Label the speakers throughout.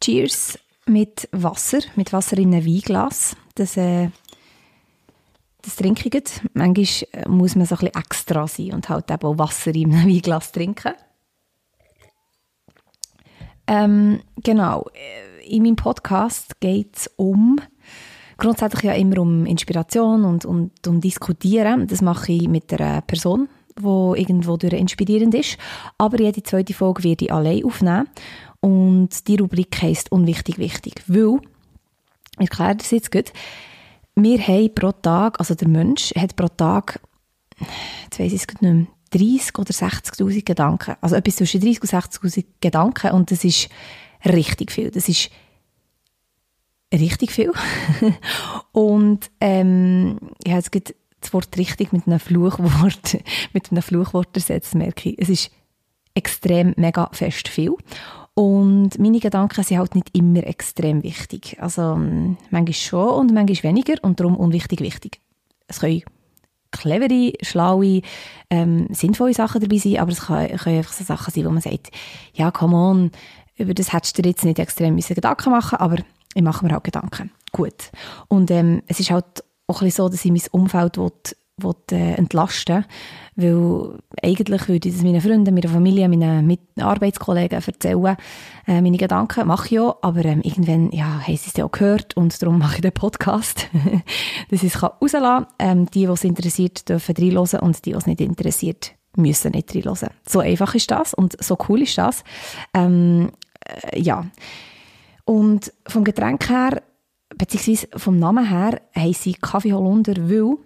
Speaker 1: Cheers mit Wasser, mit Wasser in einem Weinglas. Das, äh, das trinke ich. jetzt. Manchmal äh, muss man so ein bisschen extra sein und halt eben auch Wasser einem Weinglas trinken. Ähm, genau, äh, in meinem Podcast geht es um, grundsätzlich ja immer um Inspiration und, und um Diskutieren. Das mache ich mit einer Person, die irgendwo durch inspirierend ist. Aber jede zweite Folge werde ich allein aufnehmen. Und die Rubrik heisst Unwichtig wichtig, weil, ich erkläre das jetzt gut, wir haben pro Tag, also der Mensch hat pro Tag, jetzt weiss ich es nicht mehr, 30 oder 60'000 Gedanken. Also etwas zwischen 30 und 60'000 Gedanken und das ist richtig viel. Das ist richtig viel. und ähm, habe jetzt gerade das Wort richtig mit einem Fluchwort, mit einem Fluchwort ersetzt, merke ich. Es ist extrem mega fest viel. Und meine Gedanken sind halt nicht immer extrem wichtig. Also manchmal schon und manchmal weniger und darum unwichtig wichtig. Es können clevere, schlaue, ähm, sinnvolle Sachen dabei sein, aber es können, können einfach so Sachen sein, wo man sagt, ja, come on, über das hättest du dir jetzt nicht extrem Gedanken machen aber ich mache mir halt Gedanken. Gut. Und ähm, es ist halt auch ein bisschen so, dass ich mein Umfeld will, will, äh, entlasten weil eigentlich würde ich das meinen Freunden, meiner Familie, meinen Arbeitskollegen erzählen, äh, meine Gedanken, mache ich ja, aber ähm, irgendwann ja, haben sie es ja auch gehört und darum mache ich den Podcast, dass ich es rauslassen kann. Ähm, die, die es interessiert, dürfen reinhören und die, die es nicht interessiert, müssen nicht reinhören. So einfach ist das und so cool ist das. Ähm, äh, ja. Und vom Getränk her, beziehungsweise vom Namen her, heisst sie Kaffee Holunder, weil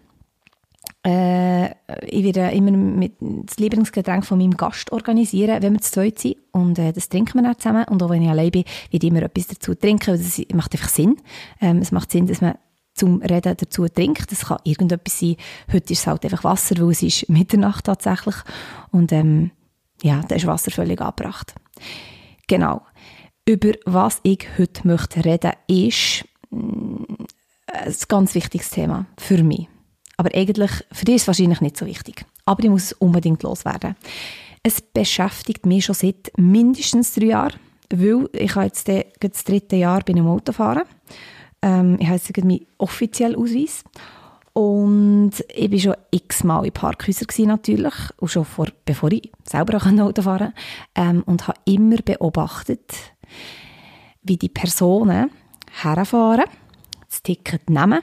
Speaker 1: äh, ich werde immer mit das Lieblingsgetränk von meinem Gast organisieren, wenn wir zu zweit sind. Und äh, das trinken wir dann zusammen. Und auch wenn ich allein bin, werde ich immer etwas dazu trinken. Das macht einfach Sinn. Ähm, es macht Sinn, dass man zum Reden dazu trinkt. Das kann irgendetwas sein. Heute ist es halt einfach Wasser, weil es ist Mitternacht tatsächlich. Und ähm, ja, da ist Wasser völlig angebracht. Genau. Über was ich heute möchte reden, ist mm, ein ganz wichtiges Thema für mich. Aber eigentlich, für dich ist es wahrscheinlich nicht so wichtig. Aber ich muss es unbedingt loswerden. Es beschäftigt mich schon seit mindestens drei Jahren, weil ich jetzt das dritte Jahr bei einem Autofahren. Ähm, ich habe jetzt meinen offiziellen Ausweis. Und ich war schon x-mal in Parkhäusern natürlich, und schon vor, bevor ich selber Auto fahren konnte. Ähm, und habe immer beobachtet, wie die Personen herfahren, das Ticket nehmen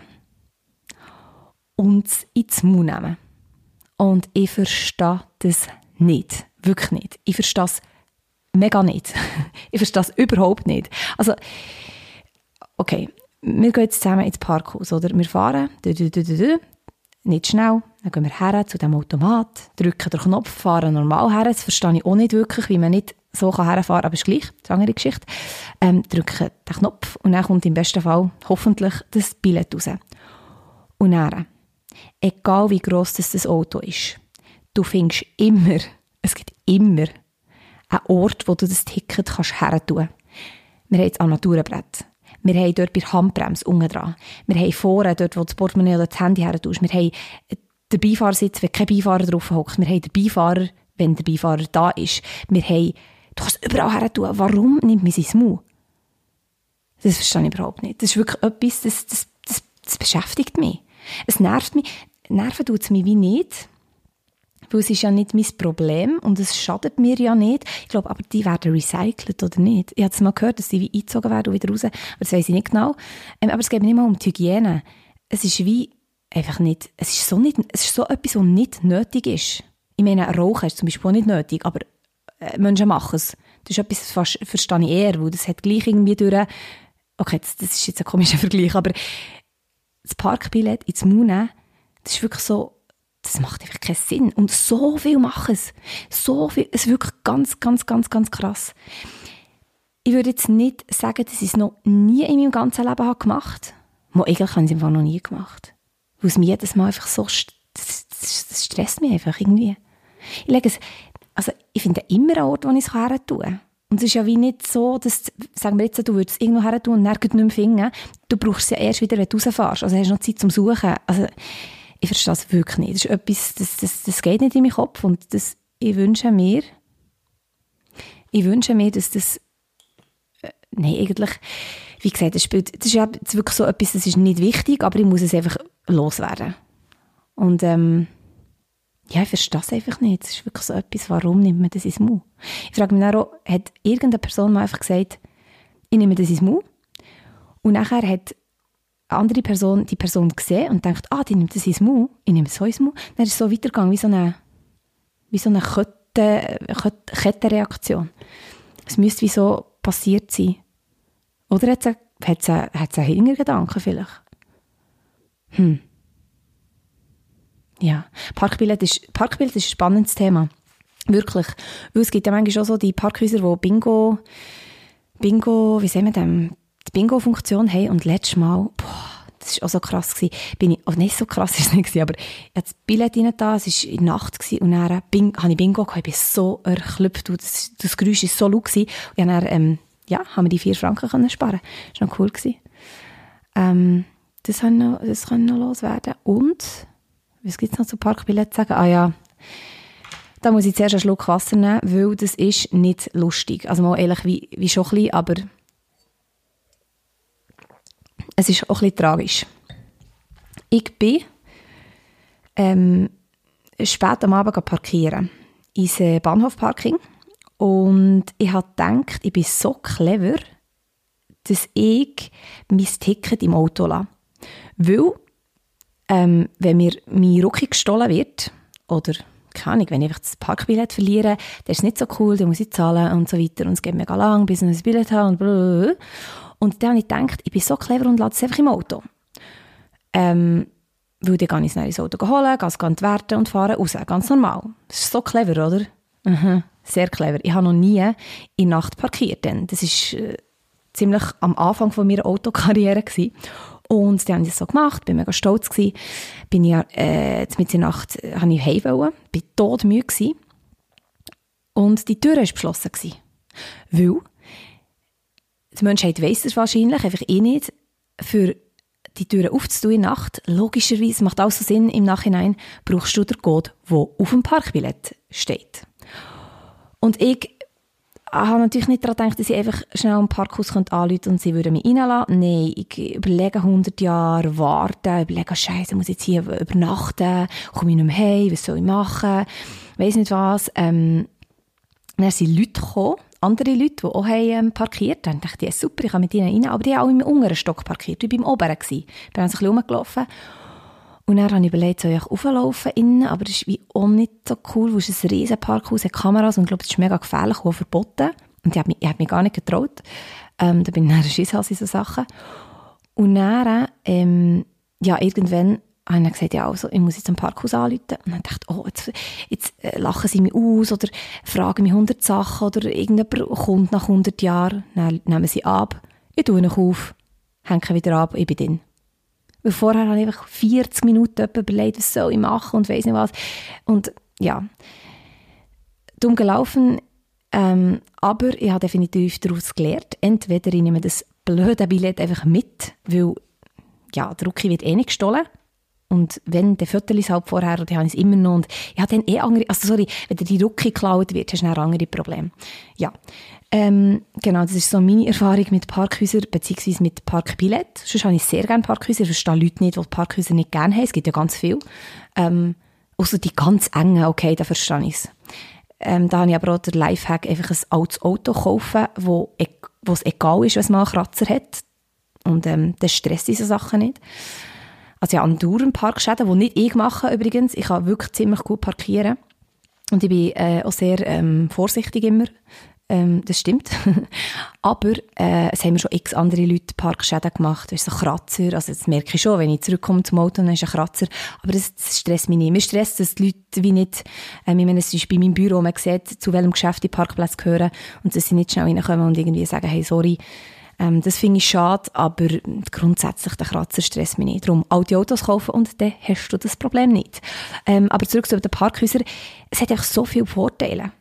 Speaker 1: und es ins Mund nehmen. Und ich verstehe das nicht. Wirklich nicht. Ich verstehe das mega nicht. ich verstehe das überhaupt nicht. Also, okay, wir gehen jetzt zusammen ins Parkhaus, oder? Wir fahren, du, du, du, du, nicht schnell, dann gehen wir her zu dem Automat, drücken den Knopf, fahren normal her. Das verstehe ich auch nicht wirklich, wie man nicht so herfahren kann, aber es ist gleich, eine andere Geschichte. Ähm, drücken den Knopf und dann kommt im besten Fall hoffentlich das Billett raus. Und dann egal wie gross das, das Auto ist, du findest immer, es gibt immer einen Ort, wo du das Ticket kannst her tun. Wir haben das Armaturenbrett. Wir haben dort bei der Handbremse unten dran. Wir haben vorne, dort wo das Portemonnaie oder das Handy her tust. Wir haben den Beifahrersitz, wenn kein Beifahrer drauf hockt. Wir haben den Beifahrer, wenn der Beifahrer da ist. Wir haben, du kannst überall her tun. Warum nimmt man sein Maul? Das verstehe ich überhaupt nicht. Das ist wirklich etwas, das, das, das, das beschäftigt mich. Es nervt mich, nerven tut es mich wie nicht, weil es ist ja nicht mein Problem und es schadet mir ja nicht. Ich glaube, aber die werden recycelt oder nicht. Ich habe es mal gehört, dass sie wie eingezogen werden und wieder raus, aber das weiß ich nicht genau. Ähm, aber es geht mir nicht mal um die Hygiene. Es ist wie einfach nicht, es ist so, nicht, es ist so etwas, was nicht nötig ist. Ich meine, Rauchen ist zum Beispiel auch nicht nötig, aber äh, Menschen machen es. Das ist etwas, das verstehe ich eher, weil das hat gleich irgendwie durch, okay, das, das ist jetzt ein komischer Vergleich, aber das Parkbillett ins Mund nehmen, das ist wirklich so, das macht einfach keinen Sinn. Und so viel machen es. So viel, es ist wirklich ganz, ganz, ganz, ganz krass. Ich würde jetzt nicht sagen, dass ich es noch nie in meinem ganzen Leben habe gemacht habe. Eigentlich habe ich es einfach noch nie gemacht. Weil es mir jedes Mal einfach so, das, das das stresst mich einfach irgendwie. Ich lege es, also ich finde immer einen Ort, wo ich es her tun kann. Und es ist ja wie nicht so, dass, sagen wir jetzt, du würdest es irgendwo her tun und nirgends nicht mehr finden. Du brauchst es ja erst wieder, wenn du rausfährst. Also hast du noch Zeit zum Suchen. Also ich verstehe das wirklich nicht. Das ist etwas, das, das, das geht nicht in meinen Kopf und das, ich wünsche mir, ich wünsche mir, dass das, äh, nein, eigentlich, wie gesagt, das, spielt, das ist ja wirklich so etwas, das ist nicht wichtig, aber ich muss es einfach loswerden. Und ähm, ja, ich verstehe das einfach nicht. Das ist wirklich so etwas, warum nimmt man das ins Mund? Ich frage mich dann auch, hat irgendeine Person mal einfach gesagt, ich nehme das ins Mund? Und nachher hat eine andere Person die Person gesehen und denkt, ah, die nimmt das ins Mund, ich nehme es so ins Mund. Dann ist es so weitergegangen, wie so eine, wie so eine Kette, Kettenreaktion. Es müsste wie so passiert sein. Oder hat es, es, es einen Hintergedanken vielleicht? Hm. Ja, Parkbillett ist, Parkbillett ist ein spannendes Thema. Wirklich. Weil es gibt ja manchmal auch so die Parkhäuser, die Bingo, Bingo, wie sehen wir das, die Bingo-Funktion haben. Und letztes Mal, boah, das war auch so krass. Gewesen. Bin ich, oh, nicht so krass ist es nicht, gewesen, aber ich hatte das Billett rein da, es war in Nacht gewesen, und dann Bing, habe ich Bingo gehabt, ich bin so erklüpft, das, das Geräusch war so laut. Und dann, ähm, ja, haben wir die vier Franken können sparen. Das war noch cool. Ähm, das kann noch, noch loswerden. Und, was gibt es noch zu Parkbillett sagen? Ah ja, da muss ich zuerst einen Schluck Wasser nehmen, weil das ist nicht lustig. Also mal ehrlich, wie, wie schon ein bisschen, aber es ist auch ein bisschen tragisch. Ich bin ähm, spät am Abend parkieren ins Bahnhofparking und ich habe gedacht, ich bin so clever, dass ich mein Ticket im Auto lasse. Weil, ähm, wenn mir mein Rucki gestohlen wird, oder keine Ahnung, wenn ich einfach das Parkbillett verliere, dann ist es nicht so cool, dann muss ich zahlen und so weiter und es geht mega lang, bis ich ein Billett habe und blablabla. Und dann habe ich gedacht, ich bin so clever und lasse es einfach im Auto. Ähm, weil dann kann ich es ins Auto holen, gehe es entwerten und fahre raus. Ganz normal. Das ist so clever, oder? Mhm, sehr clever. Ich habe noch nie in Nacht parkiert. Denn das war äh, ziemlich am Anfang von meiner Autokarriere. Gewesen. Und dann habe ich das so gemacht, bin mega stolz gewesen. Bin ich, äh, mit der Nacht äh, ich heim wollen, bin todmüde gewesen. Und die Tür war beschlossen gewesen. Weil die Menschheit weiss es wahrscheinlich, einfach eh nicht, für die Türen aufzutun in der Nacht, logischerweise, macht alles so Sinn im Nachhinein, brauchst du den Code, der auf dem Parkbillett steht. Und ich habe natürlich nicht daran gedacht, dass ich einfach schnell am Parkhaus anrufen könnte und sie würden mich reinlassen. Nein, ich überlege 100 Jahre, warten, überlege, Scheiße, muss ich jetzt hier übernachten, komme ich nicht mehr heim, was soll ich machen, weiss nicht was. Ähm, dann sind Leute gekommen, andere Leute, die auch haben, ähm, parkiert haben. Ich dachte, ja, super, ich kann mit ihnen rein. Aber die haben auch im unteren Stock parkiert. Ich war beim oberen. Ich bin also ein bisschen rumgelaufen. Und dann habe ich überlegt, soll ich auflaufen innen, aber das ist wie auch nicht so cool, weil es ist ein riesen Parkhaus, hat Kameras und ich glaube, es ist mega gefährlich und verboten. Und ich habe mich, ich mich gar nicht getraut. Ähm, da bin ich dann Schisshals in so Sachen. Und dann, ähm, ja, irgendwann habe ich gesagt, ja, also, ich muss jetzt am Parkhaus anrufen. Und dann dachte ich, oh, jetzt, jetzt äh, lachen sie mich aus oder fragen mich 100 Sachen oder irgendjemand kommt nach 100 Jahren, dann nehmen sie ab, ich tue ihn auf, hänge wieder ab, ich bin drin. Weil vorher habe ich einfach 40 Minuten überlegt, was soll ich machen und weiss nicht was. Und ja, dumm gelaufen, ähm, aber ich habe definitiv daraus gelernt. Entweder ich nehme das blöde Billett einfach mit, weil ja, der Rookie wird eh nicht gestohlen und wenn der Viertel ist halt vorher, dann habe ich es immer noch. Und ich habe dann eh andere, also sorry, wenn dir die Rucke geklaut wird, hast du dann andere Probleme. Ja. Ähm, genau, das ist so meine Erfahrung mit Parkhäusern, beziehungsweise mit Parkbillett. Sonst habe ich sehr gerne Parkhäuser. Ich verstehe Leute nicht, die Parkhäuser nicht gerne haben. Es gibt ja ganz viel. Ähm, außer die ganz engen, okay, da verstehe ich es. Ähm, da habe ich aber auch den Lifehack, einfach ein altes Auto kaufen, wo, e, wo es egal ist, was man einen Kratzer hat. Und ähm, das stresst diese Sachen nicht. Also ja, andauernd Parkschäden, die nicht ich mache übrigens. Ich kann wirklich ziemlich gut parkieren. Und ich bin äh, auch sehr ähm, vorsichtig immer. Ähm, das stimmt. Aber äh, es haben mir schon x andere Leute Parkschäden gemacht. Das ist so Kratzer. Also das merke ich schon, wenn ich zurückkomme zum Auto, dann ist ein Kratzer. Aber das, das stresst mich nicht. Mir stresst, dass die Leute wie nicht, äh, ich meine, es ist bei meinem Büro, man sieht, zu welchem Geschäft die Parkplätze gehören und dass sie nicht schnell reinkommen und irgendwie sagen, hey, sorry, Ähm, das finde ich schade, aber grundsätzlich der Kratzer stresst mich nicht. Darum alte Autos kaufen und dann hast du das Problem nicht. Ähm, aber zurück zu den Parkhäusern. Es hat einfach so viele Vorteile.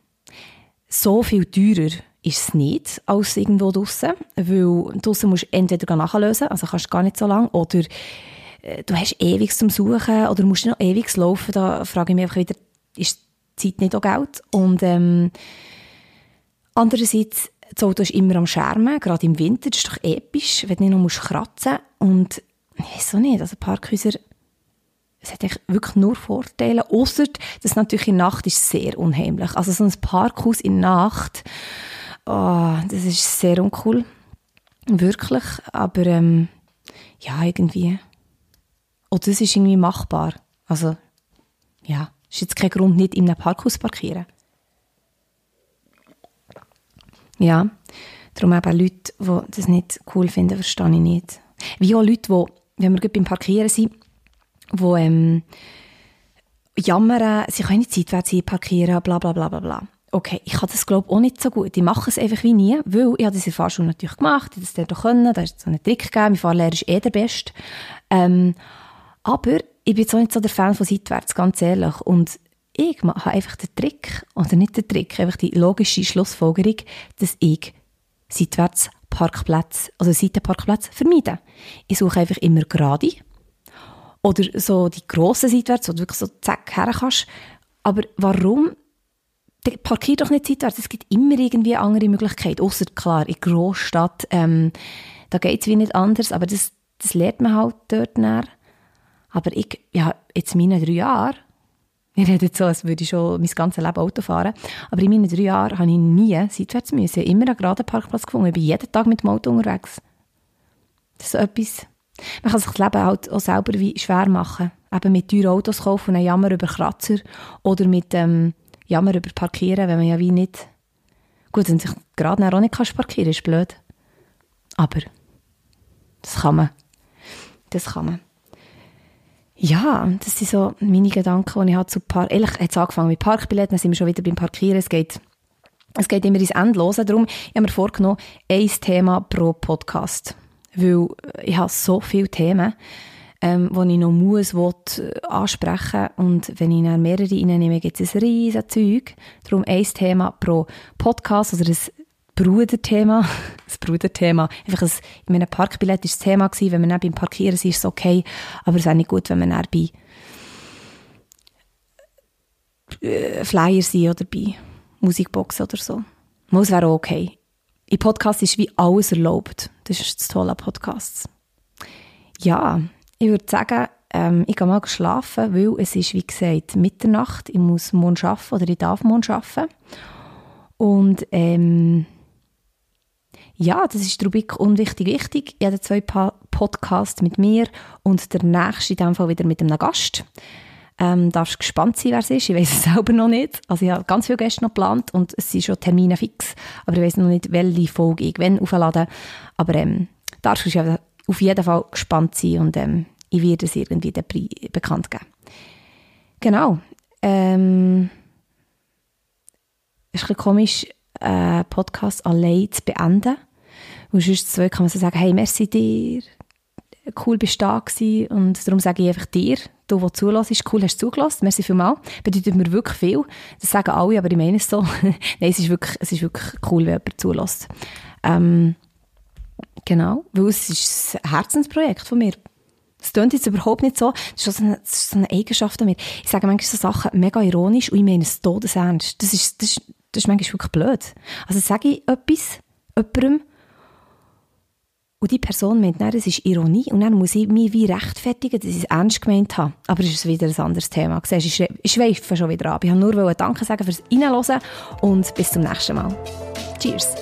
Speaker 1: So viel teurer ist es nicht als irgendwo draußen, weil draußen musst du entweder nachlösen, also kannst du gar nicht so lange, oder äh, du hast ewig zum Suchen oder musst noch ewig laufen. Da frage ich mich einfach wieder, ist die Zeit nicht auch Geld? Und ähm, andererseits, das Auto ist immer am Schermen, gerade im Winter, das ist doch episch, wenn du nicht noch musst kratzen und ich weiß auch nicht, also Parkhäuser, es hat wirklich nur Vorteile, außer dass natürlich in Nacht ist sehr unheimlich. Also so ein Parkhaus in Nacht, oh, das ist sehr uncool, wirklich, aber ähm, ja, irgendwie, oh, das ist irgendwie machbar, also ja, ist jetzt kein Grund, nicht in einem Parkhaus zu parkieren. Ja, darum eben Leute, die das nicht cool finden, verstehe ich nicht. Wie auch Leute, die, wenn wir beim Parkieren sind, die ähm, jammern, sie können nicht zeitwärts parkieren, bla bla bla bla bla. Okay, ich kann das glaube auch nicht so gut. Ich mache es einfach wie nie, weil ich habe das in der Fahrschule natürlich gemacht, ich das dort können, da ist so einen Trick gegeben, mein Fahrlehrer ist eh der Beste. Ähm, aber ich bin auch nicht so der Fan von seitwärts, ganz ehrlich. Und ich habe einfach den Trick, oder nicht den Trick, einfach die logische Schlussfolgerung, dass ich seitwärts Parkplätze, also Seitenparkplätze vermeide. Ich suche einfach immer gerade oder so die grossen seitwärts, wo du wirklich so zack her kannst. Aber warum? Parkier doch nicht seitwärts. Es gibt immer irgendwie andere Möglichkeiten. Außer klar, in Großstadt, ähm, da geht es wie nicht anders, aber das, das lernt man halt dort näher. Aber ich, ja, jetzt in meinen drei Jahren, ich rede jetzt so, als würde ich schon mein ganzes Leben Auto fahren, aber in meinen drei Jahren habe ich nie seitwärts müssen. Ich immer einen geraden Parkplatz gefunden. Ich bin jeden Tag mit dem Auto unterwegs. Das ist so etwas. Man kann sich das Leben halt auch selber wie schwer machen. Eben mit teuren Autos kaufen und einen Jammer über Kratzer oder mit ähm, Jammer über Parkieren, wenn man ja wie nicht... Gut, wenn sich gerade auch nicht kannst parkieren ist blöd. Aber das kann man. Das kann man. Ja, das sind so meine Gedanken, die ich habe zu Park... Ehrlich, es angefangen mit Parkbilletten, dann sind wir schon wieder beim Parkieren. Es geht, es geht immer ins Endlose. Darum habe mir vorgenommen, ein Thema pro Podcast. Weil ich habe so viele Themen, ähm, die ich noch muss, will, äh, ansprechen Und wenn ich dann mehrere reinnehme, gibt es ein riesiges Zeug. Darum ein Thema pro Podcast, oder ein Bruderthema, das Bruderthema. Einfach ein, in meinem Parkbillett war das Thema, gewesen. wenn man dann beim Parkieren ist, ist es okay, aber es wäre nicht gut, wenn man dann bei äh, Flyer sind oder bei Musikboxen oder so. Es wäre auch okay. Im Podcast ist wie alles erlaubt. Das ist das Tolle an Podcasts. Ja, ich würde sagen, ähm, ich gehe mal schlafen, weil es ist, wie gesagt, Mitternacht. Ich muss morgen arbeiten oder ich darf morgen arbeiten. Und ähm, ja, das ist die Rubrik Unwichtig Wichtig. Ich habe zwei Podcasts mit mir und der nächste in diesem Fall wieder mit einem Gast. Ähm, darfst gespannt sein, wer es ist. Ich weiß es selber noch nicht. Also ich habe ganz viele Gäste noch geplant und es sind schon Termine fix. Aber ich weiß noch nicht, welche Folge ich wann aufladen. Aber ähm, darfst du auf jeden Fall gespannt sein und ähm, ich werde es irgendwie bekannt geben. Genau. Ähm, es ist ein komisch, einen äh, Podcast allein zu beenden. Und sonst zwei kann man so sagen, hey, merci dir, cool bist du da gewesen. Und darum sage ich einfach dir, du, der zulässt, cool, hast du zugelassen. Merci vielmals. Bedeutet mir wirklich viel. Das sagen alle, aber ich meine es so. Nein, es ist wirklich, es ist wirklich cool, wenn jemand zulässt. Ähm, genau, weil es ist ein Herzensprojekt von mir. Es klingt jetzt überhaupt nicht so. Das ist so eine, ist so eine Eigenschaft an mir. Ich sage manchmal so Sachen mega ironisch und ich meine es todesernst. Das ist, das ist, das ist manchmal wirklich blöd. Also sage ich etwas jemandem und die Person meint, nein, das ist Ironie. Und dann muss ich mich wie rechtfertigen, dass ich es ernst gemeint habe. Aber es ist wieder ein anderes Thema. Siehst, ich schweife schon wieder ab. Ich wollte nur Danke sagen fürs Reinhören und bis zum nächsten Mal. Cheers!